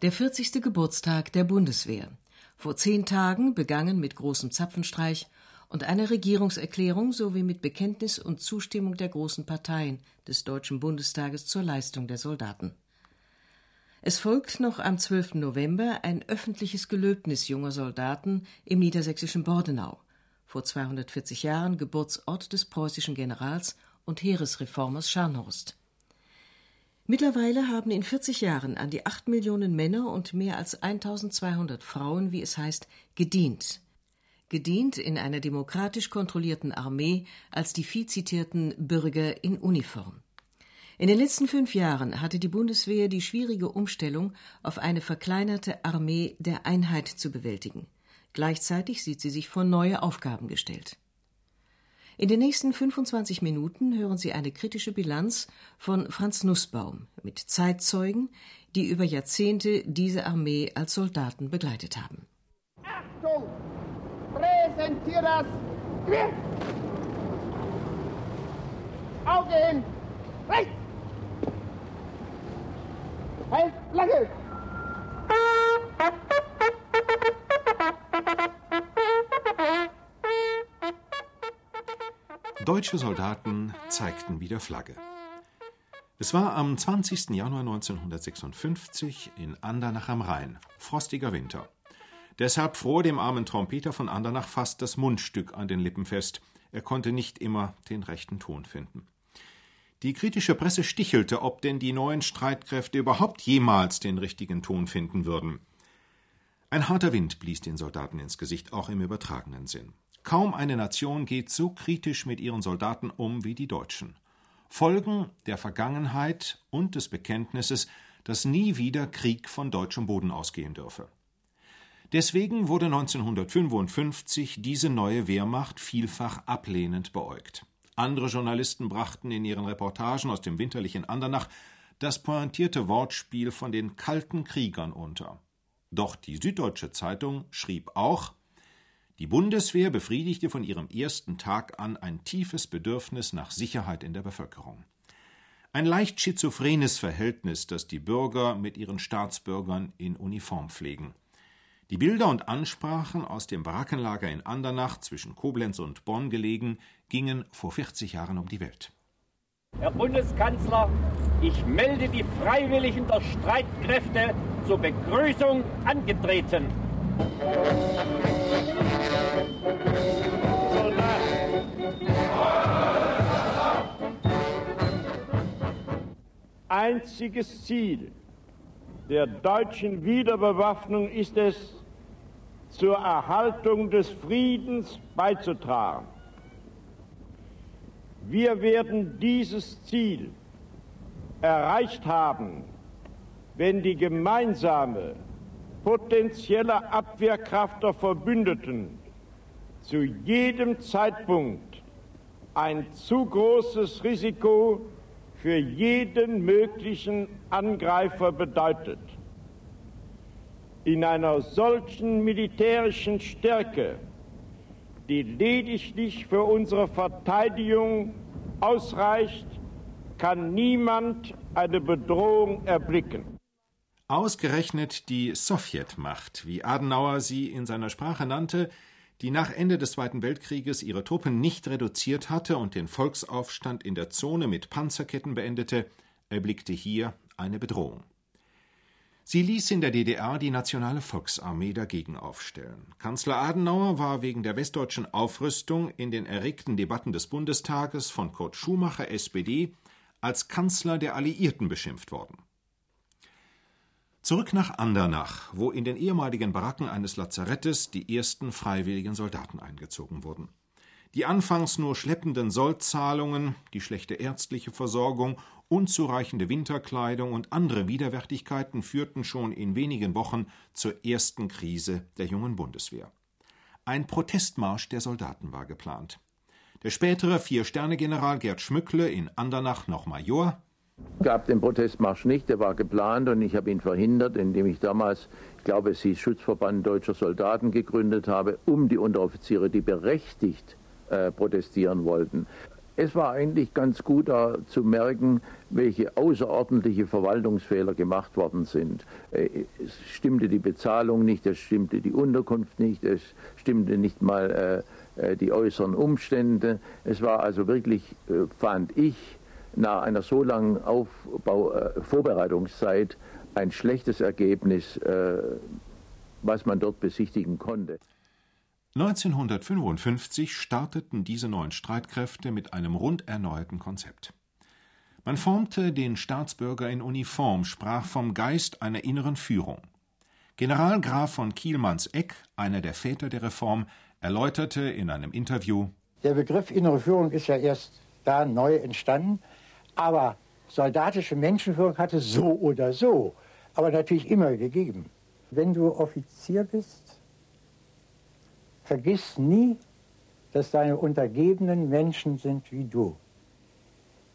Der 40. Geburtstag der Bundeswehr. Vor zehn Tagen begangen mit großem Zapfenstreich und einer Regierungserklärung sowie mit Bekenntnis und Zustimmung der großen Parteien des Deutschen Bundestages zur Leistung der Soldaten. Es folgt noch am 12. November ein öffentliches Gelöbnis junger Soldaten im niedersächsischen Bordenau, vor 240 Jahren Geburtsort des preußischen Generals und Heeresreformers Scharnhorst. Mittlerweile haben in 40 Jahren an die 8 Millionen Männer und mehr als 1200 Frauen, wie es heißt, gedient. Gedient in einer demokratisch kontrollierten Armee als die viel zitierten Bürger in Uniform. In den letzten fünf Jahren hatte die Bundeswehr die schwierige Umstellung auf eine verkleinerte Armee der Einheit zu bewältigen. Gleichzeitig sieht sie sich vor neue Aufgaben gestellt. In den nächsten 25 Minuten hören Sie eine kritische Bilanz von Franz Nussbaum mit Zeitzeugen, die über Jahrzehnte diese Armee als Soldaten begleitet haben. Achtung! Präsentier das Gewehr! Auge hin! Rechts! Halt, lange! Deutsche Soldaten zeigten wieder Flagge. Es war am 20. Januar 1956 in Andernach am Rhein, frostiger Winter. Deshalb fror dem armen Trompeter von Andernach fast das Mundstück an den Lippen fest. Er konnte nicht immer den rechten Ton finden. Die kritische Presse stichelte, ob denn die neuen Streitkräfte überhaupt jemals den richtigen Ton finden würden. Ein harter Wind blies den Soldaten ins Gesicht, auch im übertragenen Sinn. Kaum eine Nation geht so kritisch mit ihren Soldaten um wie die Deutschen. Folgen der Vergangenheit und des Bekenntnisses, dass nie wieder Krieg von deutschem Boden ausgehen dürfe. Deswegen wurde 1955 diese neue Wehrmacht vielfach ablehnend beäugt. Andere Journalisten brachten in ihren Reportagen aus dem winterlichen Andernach das pointierte Wortspiel von den kalten Kriegern unter. Doch die Süddeutsche Zeitung schrieb auch die Bundeswehr befriedigte von ihrem ersten Tag an ein tiefes Bedürfnis nach Sicherheit in der Bevölkerung. Ein leicht schizophrenes Verhältnis, das die Bürger mit ihren Staatsbürgern in Uniform pflegen. Die Bilder und Ansprachen aus dem Barackenlager in Andernach zwischen Koblenz und Bonn gelegen, gingen vor 40 Jahren um die Welt. Herr Bundeskanzler, ich melde die Freiwilligen der Streitkräfte zur Begrüßung angetreten. Einziges Ziel der deutschen Wiederbewaffnung ist es, zur Erhaltung des Friedens beizutragen. Wir werden dieses Ziel erreicht haben, wenn die gemeinsame potenzielle Abwehrkraft der Verbündeten zu jedem Zeitpunkt ein zu großes Risiko für jeden möglichen Angreifer bedeutet. In einer solchen militärischen Stärke, die lediglich für unsere Verteidigung ausreicht, kann niemand eine Bedrohung erblicken. Ausgerechnet die Sowjetmacht, wie Adenauer sie in seiner Sprache nannte, die nach Ende des Zweiten Weltkrieges ihre Truppen nicht reduziert hatte und den Volksaufstand in der Zone mit Panzerketten beendete, erblickte hier eine Bedrohung. Sie ließ in der DDR die Nationale Volksarmee dagegen aufstellen. Kanzler Adenauer war wegen der westdeutschen Aufrüstung in den erregten Debatten des Bundestages von Kurt Schumacher SPD als Kanzler der Alliierten beschimpft worden. Zurück nach Andernach, wo in den ehemaligen Baracken eines Lazarettes die ersten freiwilligen Soldaten eingezogen wurden. Die anfangs nur schleppenden Sollzahlungen, die schlechte ärztliche Versorgung, unzureichende Winterkleidung und andere Widerwärtigkeiten führten schon in wenigen Wochen zur ersten Krise der jungen Bundeswehr. Ein Protestmarsch der Soldaten war geplant. Der spätere Vier-Sterne-General Gerd Schmückle, in Andernach noch Major, gab den Protestmarsch nicht, der war geplant und ich habe ihn verhindert, indem ich damals, ich glaube, es hieß Schutzverband deutscher Soldaten gegründet habe, um die Unteroffiziere, die berechtigt äh, protestieren wollten, Es war eigentlich ganz gut da zu merken, welche außerordentliche Verwaltungsfehler gemacht worden sind. Äh, es stimmte die Bezahlung nicht, es stimmte die Unterkunft nicht, es stimmte nicht mal äh, äh, die äußeren Umstände. Es war also wirklich, fand ich, nach einer so langen Aufbau, Vorbereitungszeit ein schlechtes Ergebnis, was man dort besichtigen konnte. 1955 starteten diese neuen Streitkräfte mit einem rund erneuerten Konzept. Man formte den Staatsbürger in Uniform, sprach vom Geist einer inneren Führung. General Graf von Kielmanns-Eck, einer der Väter der Reform, erläuterte in einem Interview: Der Begriff innere Führung ist ja erst da neu entstanden, aber soldatische Menschenführung hatte so oder so, aber natürlich immer gegeben. Wenn du Offizier bist, Vergiss nie, dass deine Untergebenen Menschen sind wie du.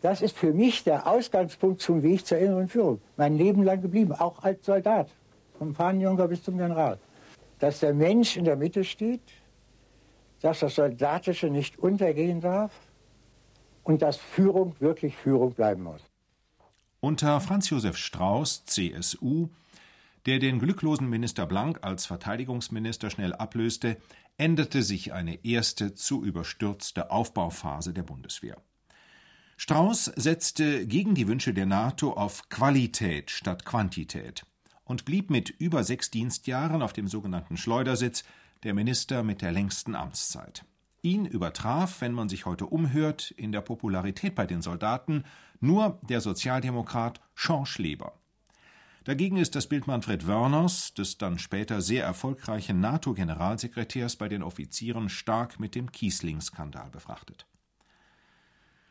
Das ist für mich der Ausgangspunkt zum Weg zur inneren Führung. Mein Leben lang geblieben, auch als Soldat, vom Fahnenjunker bis zum General. Dass der Mensch in der Mitte steht, dass das Soldatische nicht untergehen darf und dass Führung wirklich Führung bleiben muss. Unter Franz Josef Strauß, CSU, der den glücklosen Minister Blank als Verteidigungsminister schnell ablöste, änderte sich eine erste zu überstürzte Aufbauphase der Bundeswehr. Strauß setzte gegen die Wünsche der NATO auf Qualität statt Quantität und blieb mit über sechs Dienstjahren auf dem sogenannten Schleudersitz der Minister mit der längsten Amtszeit. Ihn übertraf, wenn man sich heute umhört, in der Popularität bei den Soldaten nur der Sozialdemokrat Jean Schleber. Dagegen ist das Bild Manfred Wörners, des dann später sehr erfolgreichen NATO-Generalsekretärs bei den Offizieren, stark mit dem Kiesling-Skandal befrachtet.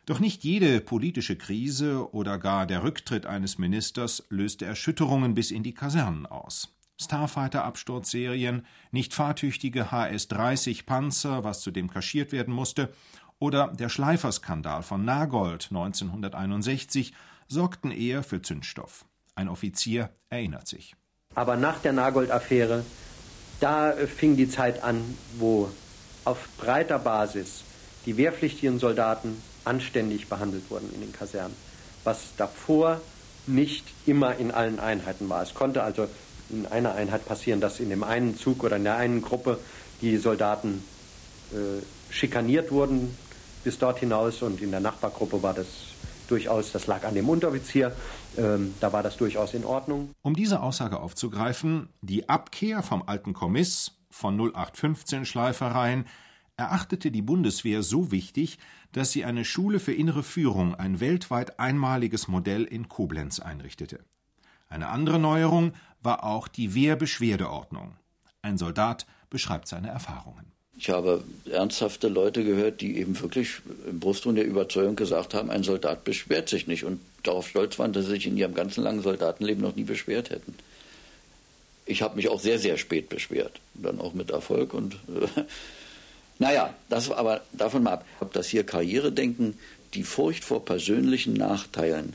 Doch nicht jede politische Krise oder gar der Rücktritt eines Ministers löste Erschütterungen bis in die Kasernen aus. Starfighter-Absturzserien, nicht fahrtüchtige HS-30 Panzer, was zudem kaschiert werden musste, oder der Schleiferskandal von Nagold 1961 sorgten eher für Zündstoff. Ein Offizier erinnert sich. Aber nach der Nagold-Affäre, da fing die Zeit an, wo auf breiter Basis die wehrpflichtigen Soldaten anständig behandelt wurden in den Kasernen, was davor nicht immer in allen Einheiten war. Es konnte also in einer Einheit passieren, dass in dem einen Zug oder in der einen Gruppe die Soldaten äh, schikaniert wurden bis dort hinaus und in der Nachbargruppe war das durchaus, das lag an dem Unteroffizier, ähm, da war das durchaus in Ordnung. Um diese Aussage aufzugreifen, die Abkehr vom alten Kommiss, von 0815 Schleifereien, erachtete die Bundeswehr so wichtig, dass sie eine Schule für innere Führung, ein weltweit einmaliges Modell in Koblenz einrichtete. Eine andere Neuerung war auch die Wehrbeschwerdeordnung. Ein Soldat beschreibt seine Erfahrungen. Ich habe ernsthafte Leute gehört, die eben wirklich im Brustton der Überzeugung gesagt haben, ein Soldat beschwert sich nicht und darauf stolz waren, dass sie sich in ihrem ganzen langen Soldatenleben noch nie beschwert hätten. Ich habe mich auch sehr, sehr spät beschwert, dann auch mit Erfolg und äh, naja, das aber davon mal ab, dass hier Karrieredenken, die Furcht vor persönlichen Nachteilen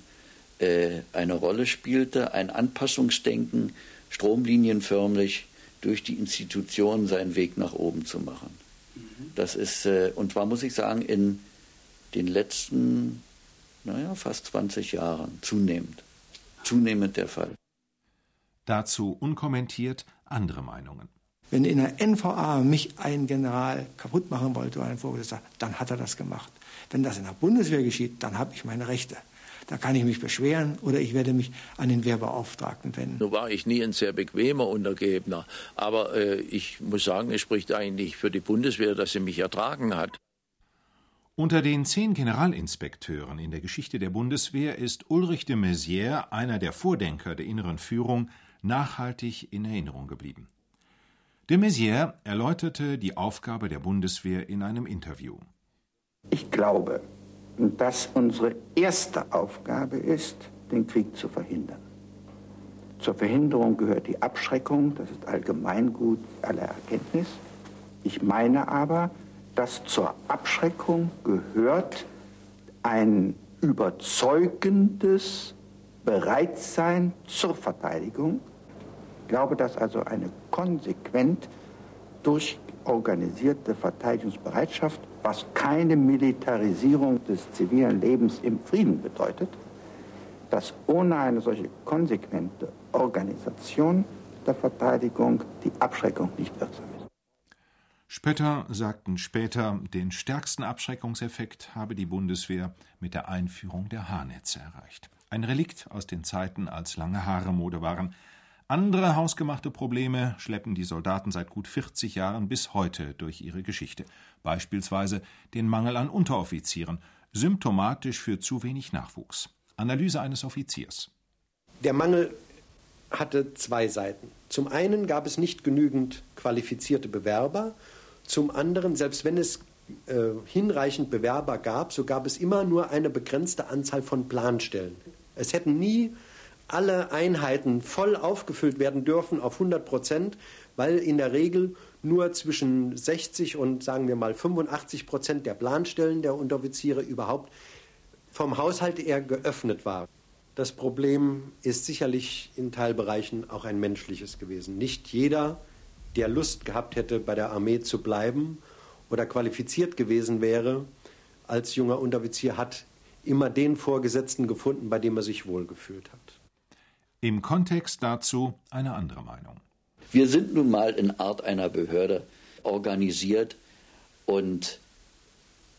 äh, eine Rolle spielte, ein Anpassungsdenken, stromlinienförmlich durch die Institutionen seinen Weg nach oben zu machen. Mhm. Das ist, äh, und zwar muss ich sagen, in den letzten, naja, fast 20 Jahren zunehmend, zunehmend der Fall. Dazu unkommentiert andere Meinungen. Wenn in der NVA mich ein General kaputt machen wollte oder ein Vorgesetzter, dann hat er das gemacht. Wenn das in der Bundeswehr geschieht, dann habe ich meine Rechte. Da kann ich mich beschweren oder ich werde mich an den Wehrbeauftragten wenden. Nun war ich nie ein sehr bequemer Untergebener, aber äh, ich muss sagen, es spricht eigentlich für die Bundeswehr, dass sie mich ertragen hat. Unter den zehn Generalinspekteuren in der Geschichte der Bundeswehr ist Ulrich de Maizière, einer der Vordenker der inneren Führung, nachhaltig in Erinnerung geblieben. De Maizière erläuterte die Aufgabe der Bundeswehr in einem Interview. Ich glaube, dass unsere erste Aufgabe ist, den Krieg zu verhindern. Zur Verhinderung gehört die Abschreckung, das ist Allgemeingut aller Erkenntnis. Ich meine aber, dass zur Abschreckung gehört ein überzeugendes Bereitsein zur Verteidigung. Ich glaube, dass also eine konsequent durchorganisierte Verteidigungsbereitschaft was keine Militarisierung des zivilen Lebens im Frieden bedeutet, dass ohne eine solche konsequente Organisation der Verteidigung die Abschreckung nicht wirksam ist. Spötter sagten später, den stärksten Abschreckungseffekt habe die Bundeswehr mit der Einführung der Haarnetze erreicht. Ein Relikt aus den Zeiten, als lange Haare Mode waren. Andere hausgemachte Probleme schleppen die Soldaten seit gut 40 Jahren bis heute durch ihre Geschichte. Beispielsweise den Mangel an Unteroffizieren, symptomatisch für zu wenig Nachwuchs. Analyse eines Offiziers. Der Mangel hatte zwei Seiten. Zum einen gab es nicht genügend qualifizierte Bewerber, zum anderen, selbst wenn es äh, hinreichend Bewerber gab, so gab es immer nur eine begrenzte Anzahl von Planstellen. Es hätten nie alle Einheiten voll aufgefüllt werden dürfen auf 100 Prozent, weil in der Regel nur zwischen 60 und sagen wir mal 85 Prozent der Planstellen der Unteroffiziere überhaupt vom Haushalt eher geöffnet war. Das Problem ist sicherlich in Teilbereichen auch ein menschliches gewesen. Nicht jeder, der Lust gehabt hätte, bei der Armee zu bleiben oder qualifiziert gewesen wäre als junger Unteroffizier, hat immer den Vorgesetzten gefunden, bei dem er sich wohlgefühlt hat. Im Kontext dazu eine andere Meinung. Wir sind nun mal in Art einer Behörde organisiert und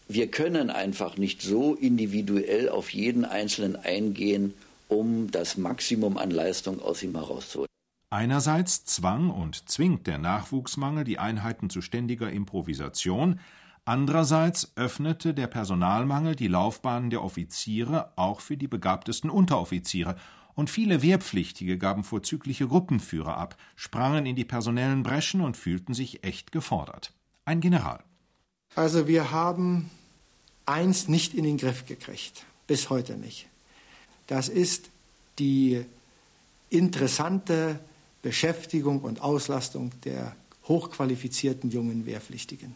wir können einfach nicht so individuell auf jeden Einzelnen eingehen, um das Maximum an Leistung aus ihm herauszuholen. Einerseits zwang und zwingt der Nachwuchsmangel die Einheiten zu ständiger Improvisation, andererseits öffnete der Personalmangel die Laufbahnen der Offiziere auch für die begabtesten Unteroffiziere, und viele Wehrpflichtige gaben vorzügliche Gruppenführer ab, sprangen in die personellen Breschen und fühlten sich echt gefordert. Ein General. Also wir haben eins nicht in den Griff gekriegt, bis heute nicht. Das ist die interessante Beschäftigung und Auslastung der hochqualifizierten jungen Wehrpflichtigen.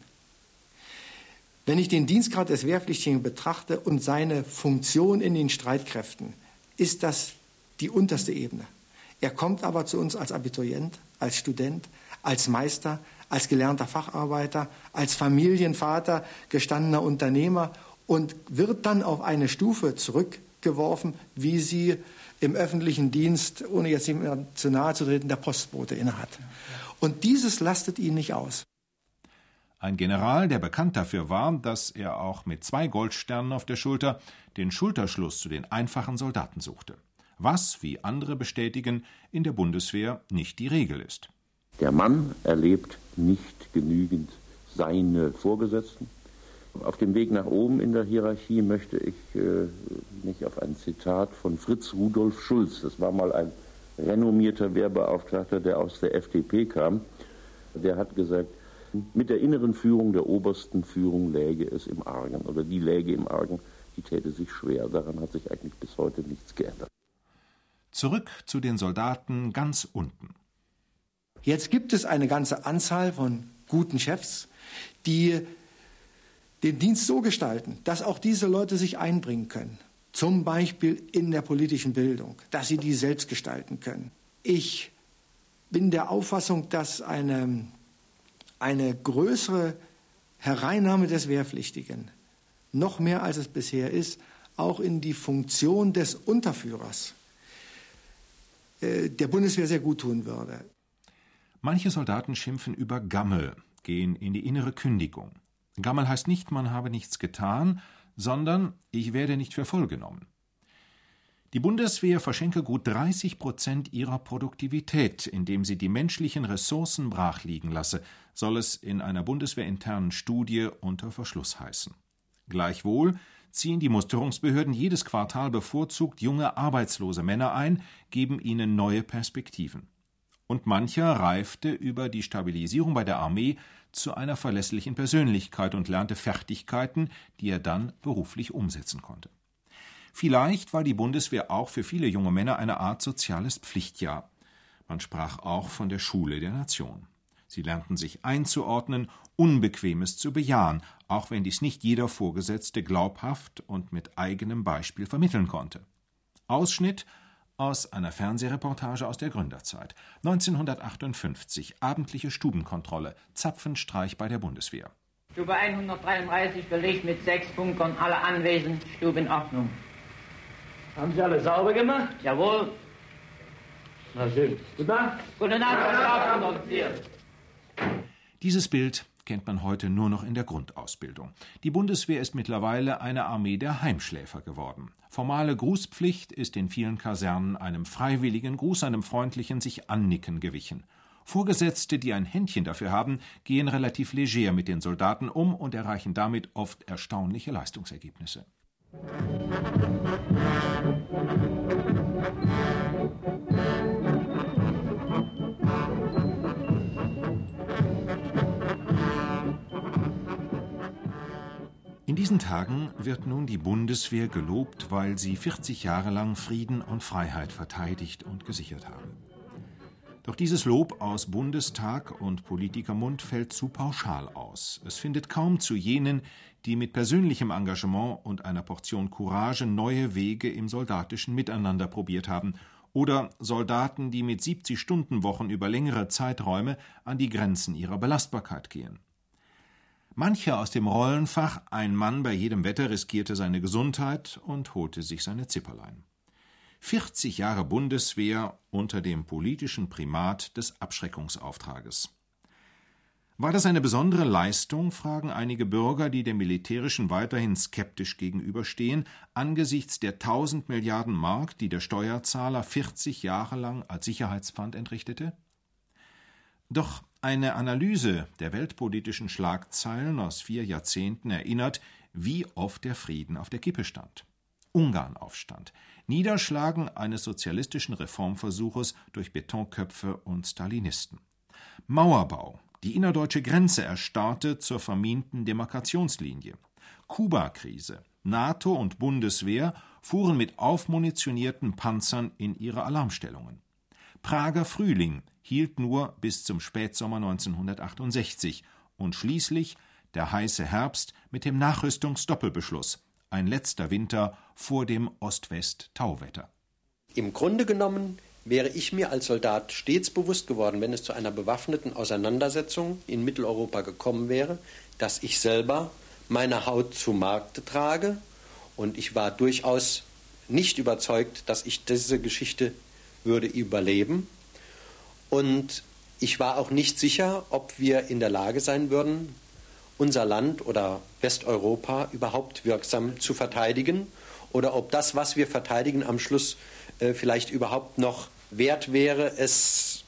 Wenn ich den Dienstgrad des Wehrpflichtigen betrachte und seine Funktion in den Streitkräften, ist das die unterste Ebene. Er kommt aber zu uns als Abiturient, als Student, als Meister, als gelernter Facharbeiter, als Familienvater, gestandener Unternehmer und wird dann auf eine Stufe zurückgeworfen, wie sie im öffentlichen Dienst, ohne jetzt ihm zu nahe zu treten, der Postbote innehat. Und dieses lastet ihn nicht aus. Ein General, der bekannt dafür war, dass er auch mit zwei Goldsternen auf der Schulter den Schulterschluss zu den einfachen Soldaten suchte. Was, wie andere bestätigen, in der Bundeswehr nicht die Regel ist. Der Mann erlebt nicht genügend seine Vorgesetzten, auf dem Weg nach oben in der Hierarchie möchte ich äh, mich auf ein Zitat von Fritz Rudolf Schulz, das war mal ein renommierter Wehrbeauftragter, der aus der FDP kam, der hat gesagt, mit der inneren Führung der obersten Führung läge es im Argen oder die läge im Argen, die täte sich schwer. Daran hat sich eigentlich bis heute nichts geändert. Zurück zu den Soldaten ganz unten. Jetzt gibt es eine ganze Anzahl von guten Chefs, die den Dienst so gestalten, dass auch diese Leute sich einbringen können. Zum Beispiel in der politischen Bildung, dass sie die selbst gestalten können. Ich bin der Auffassung, dass eine, eine größere Hereinnahme des Wehrpflichtigen, noch mehr als es bisher ist, auch in die Funktion des Unterführers der Bundeswehr sehr gut tun würde. Manche Soldaten schimpfen über Gammel, gehen in die innere Kündigung. Gammel heißt nicht, man habe nichts getan, sondern ich werde nicht für voll genommen. Die Bundeswehr verschenke gut 30 Prozent ihrer Produktivität, indem sie die menschlichen Ressourcen brachliegen lasse, soll es in einer bundeswehrinternen Studie unter Verschluss heißen. Gleichwohl ziehen die Musterungsbehörden jedes Quartal bevorzugt junge arbeitslose Männer ein, geben ihnen neue Perspektiven. Und mancher reifte über die Stabilisierung bei der Armee zu einer verlässlichen Persönlichkeit und lernte Fertigkeiten, die er dann beruflich umsetzen konnte. Vielleicht war die Bundeswehr auch für viele junge Männer eine Art soziales Pflichtjahr. Man sprach auch von der Schule der Nation. Sie lernten sich einzuordnen, Unbequemes zu bejahen, auch wenn dies nicht jeder Vorgesetzte glaubhaft und mit eigenem Beispiel vermitteln konnte. Ausschnitt aus einer Fernsehreportage aus der Gründerzeit. 1958 abendliche Stubenkontrolle, Zapfenstreich bei der Bundeswehr. Stube 133 belegt mit sechs Bunkern, alle anwesend, Stube in Ordnung. Haben Sie alle sauber gemacht? Jawohl. Na schön. Gute Nacht. Gute Nacht, Offizier. Dieses Bild kennt man heute nur noch in der Grundausbildung. Die Bundeswehr ist mittlerweile eine Armee der Heimschläfer geworden. Formale Grußpflicht ist in vielen Kasernen einem freiwilligen Gruß, einem freundlichen sich annicken gewichen. Vorgesetzte, die ein Händchen dafür haben, gehen relativ leger mit den Soldaten um und erreichen damit oft erstaunliche Leistungsergebnisse. In diesen Tagen wird nun die Bundeswehr gelobt, weil sie 40 Jahre lang Frieden und Freiheit verteidigt und gesichert haben. Doch dieses Lob aus Bundestag und Politikermund fällt zu pauschal aus. Es findet kaum zu jenen, die mit persönlichem Engagement und einer Portion Courage neue Wege im soldatischen Miteinander probiert haben oder Soldaten, die mit 70-Stunden-Wochen über längere Zeiträume an die Grenzen ihrer Belastbarkeit gehen. Mancher aus dem Rollenfach Ein Mann bei jedem Wetter riskierte seine Gesundheit und holte sich seine Zipperlein. 40 Jahre Bundeswehr unter dem politischen Primat des Abschreckungsauftrages. War das eine besondere Leistung, fragen einige Bürger, die dem Militärischen weiterhin skeptisch gegenüberstehen, angesichts der 1000 Milliarden Mark, die der Steuerzahler 40 Jahre lang als Sicherheitspfand entrichtete? Doch eine Analyse der weltpolitischen Schlagzeilen aus vier Jahrzehnten erinnert, wie oft der Frieden auf der Kippe stand. Ungarnaufstand, Niederschlagen eines sozialistischen Reformversuches durch Betonköpfe und Stalinisten. Mauerbau, die innerdeutsche Grenze erstarrte zur verminten Demarkationslinie. Kuba-Krise, NATO und Bundeswehr fuhren mit aufmunitionierten Panzern in ihre Alarmstellungen. Prager Frühling hielt nur bis zum Spätsommer 1968 und schließlich der heiße Herbst mit dem Nachrüstungsdoppelbeschluss, ein letzter Winter vor dem Ost-West-Tauwetter. Im Grunde genommen wäre ich mir als Soldat stets bewusst geworden, wenn es zu einer bewaffneten Auseinandersetzung in Mitteleuropa gekommen wäre, dass ich selber meine Haut zu Markte trage und ich war durchaus nicht überzeugt, dass ich diese Geschichte würde überleben und ich war auch nicht sicher, ob wir in der Lage sein würden, unser Land oder Westeuropa überhaupt wirksam zu verteidigen oder ob das, was wir verteidigen, am Schluss äh, vielleicht überhaupt noch wert wäre, es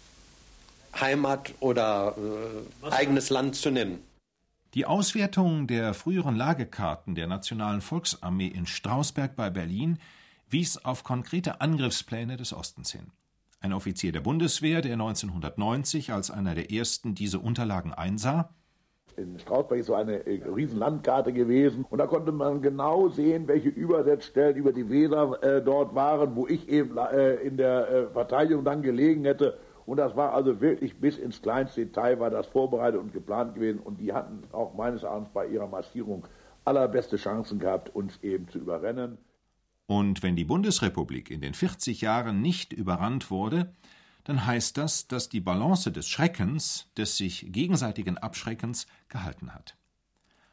Heimat oder äh, eigenes Land zu nennen. Die Auswertung der früheren Lagekarten der Nationalen Volksarmee in Strausberg bei Berlin wies auf konkrete Angriffspläne des Ostens hin. Ein Offizier der Bundeswehr, der 1990 als einer der ersten diese Unterlagen einsah, in Strausberg ist so eine äh, riesen Landkarte gewesen und da konnte man genau sehen, welche Übersetzstellen über die Weser äh, dort waren, wo ich eben äh, in der äh, Verteidigung dann gelegen hätte. Und das war also wirklich bis ins kleinste Detail war das vorbereitet und geplant gewesen und die hatten auch meines Erachtens bei ihrer Massierung allerbeste Chancen gehabt, uns eben zu überrennen. Und wenn die Bundesrepublik in den 40 Jahren nicht überrannt wurde, dann heißt das, dass die Balance des Schreckens, des sich gegenseitigen Abschreckens gehalten hat.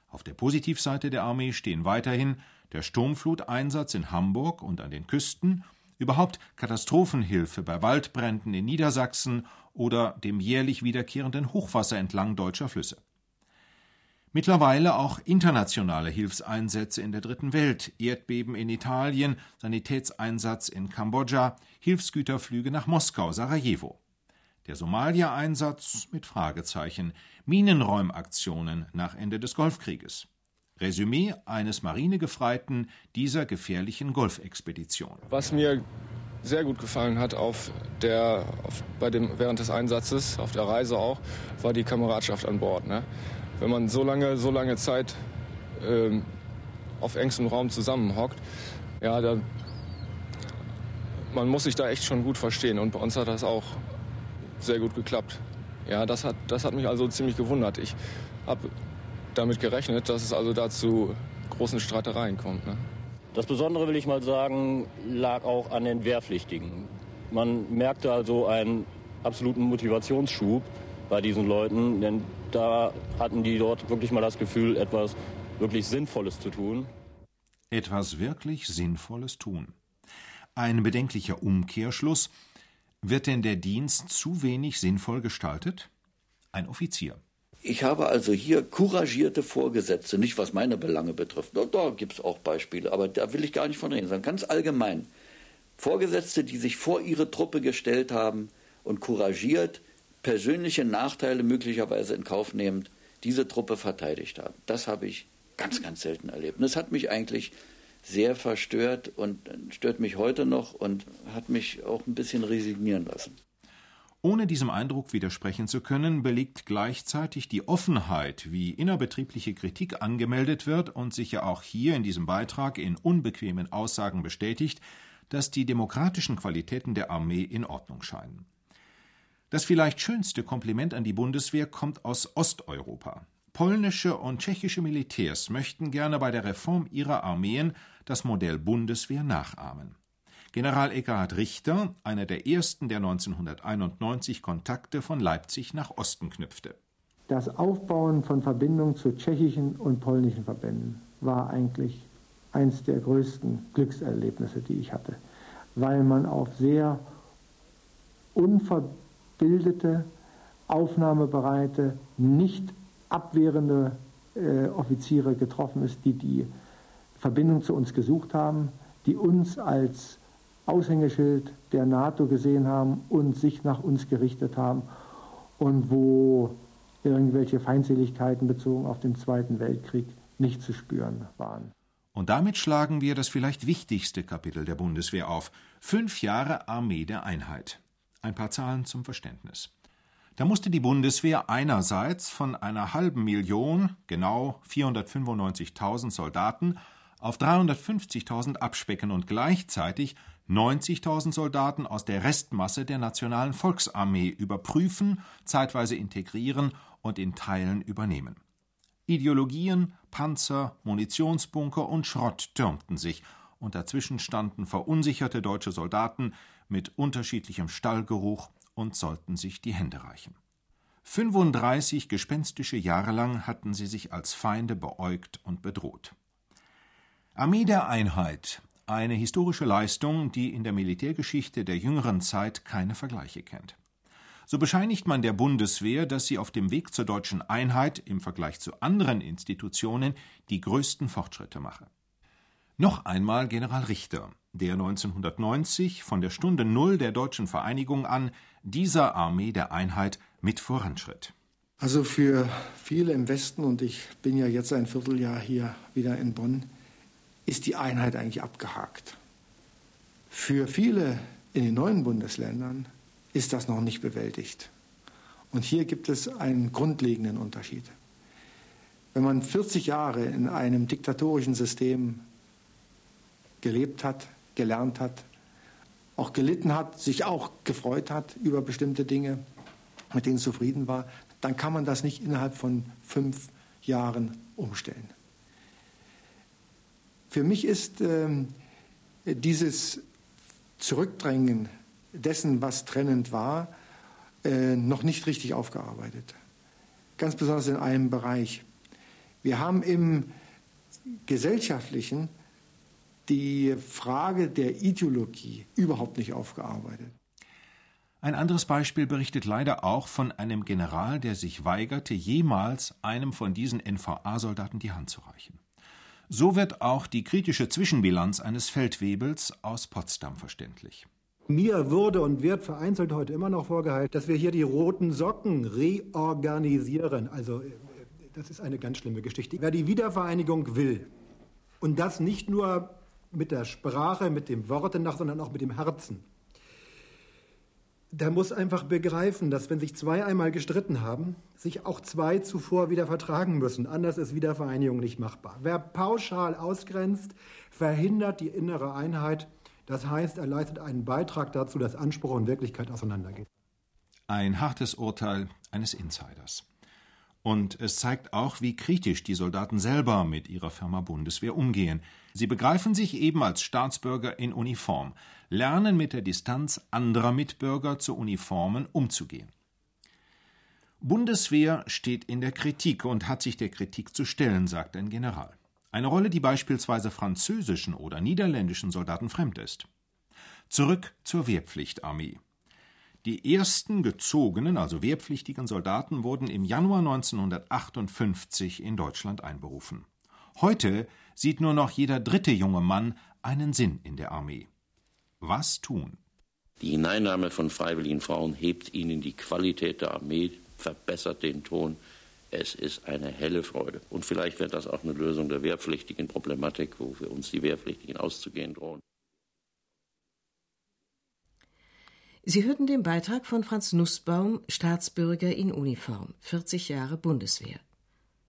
Auf der Positivseite der Armee stehen weiterhin der Sturmfluteinsatz in Hamburg und an den Küsten, überhaupt Katastrophenhilfe bei Waldbränden in Niedersachsen oder dem jährlich wiederkehrenden Hochwasser entlang deutscher Flüsse. Mittlerweile auch internationale Hilfseinsätze in der Dritten Welt, Erdbeben in Italien, Sanitätseinsatz in Kambodscha, Hilfsgüterflüge nach Moskau, Sarajevo. Der Somalia-Einsatz mit Fragezeichen, Minenräumaktionen nach Ende des Golfkrieges. Resümee eines Marinegefreiten dieser gefährlichen Golfexpedition. Was mir sehr gut gefallen hat auf der, auf, bei dem, während des Einsatzes, auf der Reise auch, war die Kameradschaft an Bord. Ne? Wenn man so lange, so lange Zeit ähm, auf engstem Raum zusammenhockt, ja, dann, man muss sich da echt schon gut verstehen. Und bei uns hat das auch sehr gut geklappt. Ja, das hat, das hat mich also ziemlich gewundert. Ich habe damit gerechnet, dass es also dazu großen Streitereien kommt. Ne? Das Besondere, will ich mal sagen, lag auch an den Wehrpflichtigen. Man merkte also einen absoluten Motivationsschub bei diesen Leuten, denn da hatten die dort wirklich mal das Gefühl, etwas wirklich Sinnvolles zu tun. Etwas wirklich Sinnvolles tun. Ein bedenklicher Umkehrschluss. Wird denn der Dienst zu wenig sinnvoll gestaltet? Ein Offizier. Ich habe also hier couragierte Vorgesetzte, nicht was meine Belange betrifft. Da, da gibt es auch Beispiele, aber da will ich gar nicht von reden, sondern ganz allgemein. Vorgesetzte, die sich vor ihre Truppe gestellt haben und couragiert, persönliche Nachteile möglicherweise in Kauf nehmend, diese Truppe verteidigt haben. Das habe ich ganz, ganz selten erlebt. Und das hat mich eigentlich sehr verstört und stört mich heute noch und hat mich auch ein bisschen resignieren lassen. Ohne diesem Eindruck widersprechen zu können, belegt gleichzeitig die Offenheit, wie innerbetriebliche Kritik angemeldet wird und sich ja auch hier in diesem Beitrag in unbequemen Aussagen bestätigt, dass die demokratischen Qualitäten der Armee in Ordnung scheinen. Das vielleicht schönste Kompliment an die Bundeswehr kommt aus Osteuropa. Polnische und tschechische Militärs möchten gerne bei der Reform ihrer Armeen das Modell Bundeswehr nachahmen. General Eckhard Richter, einer der ersten, der 1991 Kontakte von Leipzig nach Osten knüpfte. Das Aufbauen von Verbindungen zu tschechischen und polnischen Verbänden war eigentlich eines der größten Glückserlebnisse, die ich hatte, weil man auf sehr unverbildete, aufnahmebereite, nicht abwehrende äh, Offiziere getroffen ist, die die Verbindung zu uns gesucht haben, die uns als Aushängeschild der NATO gesehen haben und sich nach uns gerichtet haben und wo irgendwelche Feindseligkeiten bezogen auf den Zweiten Weltkrieg nicht zu spüren waren. Und damit schlagen wir das vielleicht wichtigste Kapitel der Bundeswehr auf. Fünf Jahre Armee der Einheit. Ein paar Zahlen zum Verständnis. Da musste die Bundeswehr einerseits von einer halben Million, genau 495.000 Soldaten, auf 350.000 abspecken und gleichzeitig 90.000 Soldaten aus der Restmasse der Nationalen Volksarmee überprüfen, zeitweise integrieren und in Teilen übernehmen. Ideologien, Panzer, Munitionsbunker und Schrott türmten sich, und dazwischen standen verunsicherte deutsche Soldaten mit unterschiedlichem Stallgeruch und sollten sich die Hände reichen. 35 gespenstische Jahre lang hatten sie sich als Feinde beäugt und bedroht. Armee der Einheit eine historische Leistung, die in der Militärgeschichte der jüngeren Zeit keine Vergleiche kennt. So bescheinigt man der Bundeswehr, dass sie auf dem Weg zur deutschen Einheit im Vergleich zu anderen Institutionen die größten Fortschritte mache. Noch einmal General Richter, der 1990 von der Stunde Null der deutschen Vereinigung an dieser Armee der Einheit mit voranschritt. Also für viele im Westen, und ich bin ja jetzt ein Vierteljahr hier wieder in Bonn, ist die Einheit eigentlich abgehakt. Für viele in den neuen Bundesländern ist das noch nicht bewältigt. Und hier gibt es einen grundlegenden Unterschied. Wenn man 40 Jahre in einem diktatorischen System gelebt hat, gelernt hat, auch gelitten hat, sich auch gefreut hat über bestimmte Dinge, mit denen zufrieden war, dann kann man das nicht innerhalb von fünf Jahren umstellen. Für mich ist ähm, dieses Zurückdrängen dessen, was trennend war, äh, noch nicht richtig aufgearbeitet. Ganz besonders in einem Bereich. Wir haben im gesellschaftlichen die Frage der Ideologie überhaupt nicht aufgearbeitet. Ein anderes Beispiel berichtet leider auch von einem General, der sich weigerte, jemals einem von diesen NVA-Soldaten die Hand zu reichen. So wird auch die kritische Zwischenbilanz eines Feldwebels aus Potsdam verständlich. Mir wurde und wird vereinzelt heute immer noch vorgehalten, dass wir hier die roten Socken reorganisieren. Also äh, das ist eine ganz schlimme Geschichte. Wer die Wiedervereinigung will und das nicht nur mit der Sprache, mit dem Worte nach, sondern auch mit dem Herzen, der muss einfach begreifen, dass wenn sich zwei einmal gestritten haben, sich auch zwei zuvor wieder vertragen müssen. Anders ist Wiedervereinigung nicht machbar. Wer pauschal ausgrenzt, verhindert die innere Einheit. Das heißt, er leistet einen Beitrag dazu, dass Anspruch und Wirklichkeit auseinandergehen. Ein hartes Urteil eines Insiders. Und es zeigt auch, wie kritisch die Soldaten selber mit ihrer Firma Bundeswehr umgehen. Sie begreifen sich eben als Staatsbürger in Uniform, lernen mit der Distanz anderer Mitbürger zu Uniformen umzugehen. Bundeswehr steht in der Kritik und hat sich der Kritik zu stellen, sagt ein General. Eine Rolle, die beispielsweise französischen oder niederländischen Soldaten fremd ist. Zurück zur Wehrpflichtarmee. Die ersten gezogenen, also wehrpflichtigen Soldaten wurden im Januar 1958 in Deutschland einberufen. Heute sieht nur noch jeder dritte junge Mann einen Sinn in der Armee. Was tun? Die Hineinnahme von freiwilligen Frauen hebt ihnen die Qualität der Armee, verbessert den Ton. Es ist eine helle Freude. Und vielleicht wird das auch eine Lösung der wehrpflichtigen Problematik, wo wir uns die Wehrpflichtigen auszugehen drohen. Sie hörten den Beitrag von Franz Nussbaum, Staatsbürger in Uniform, 40 Jahre Bundeswehr.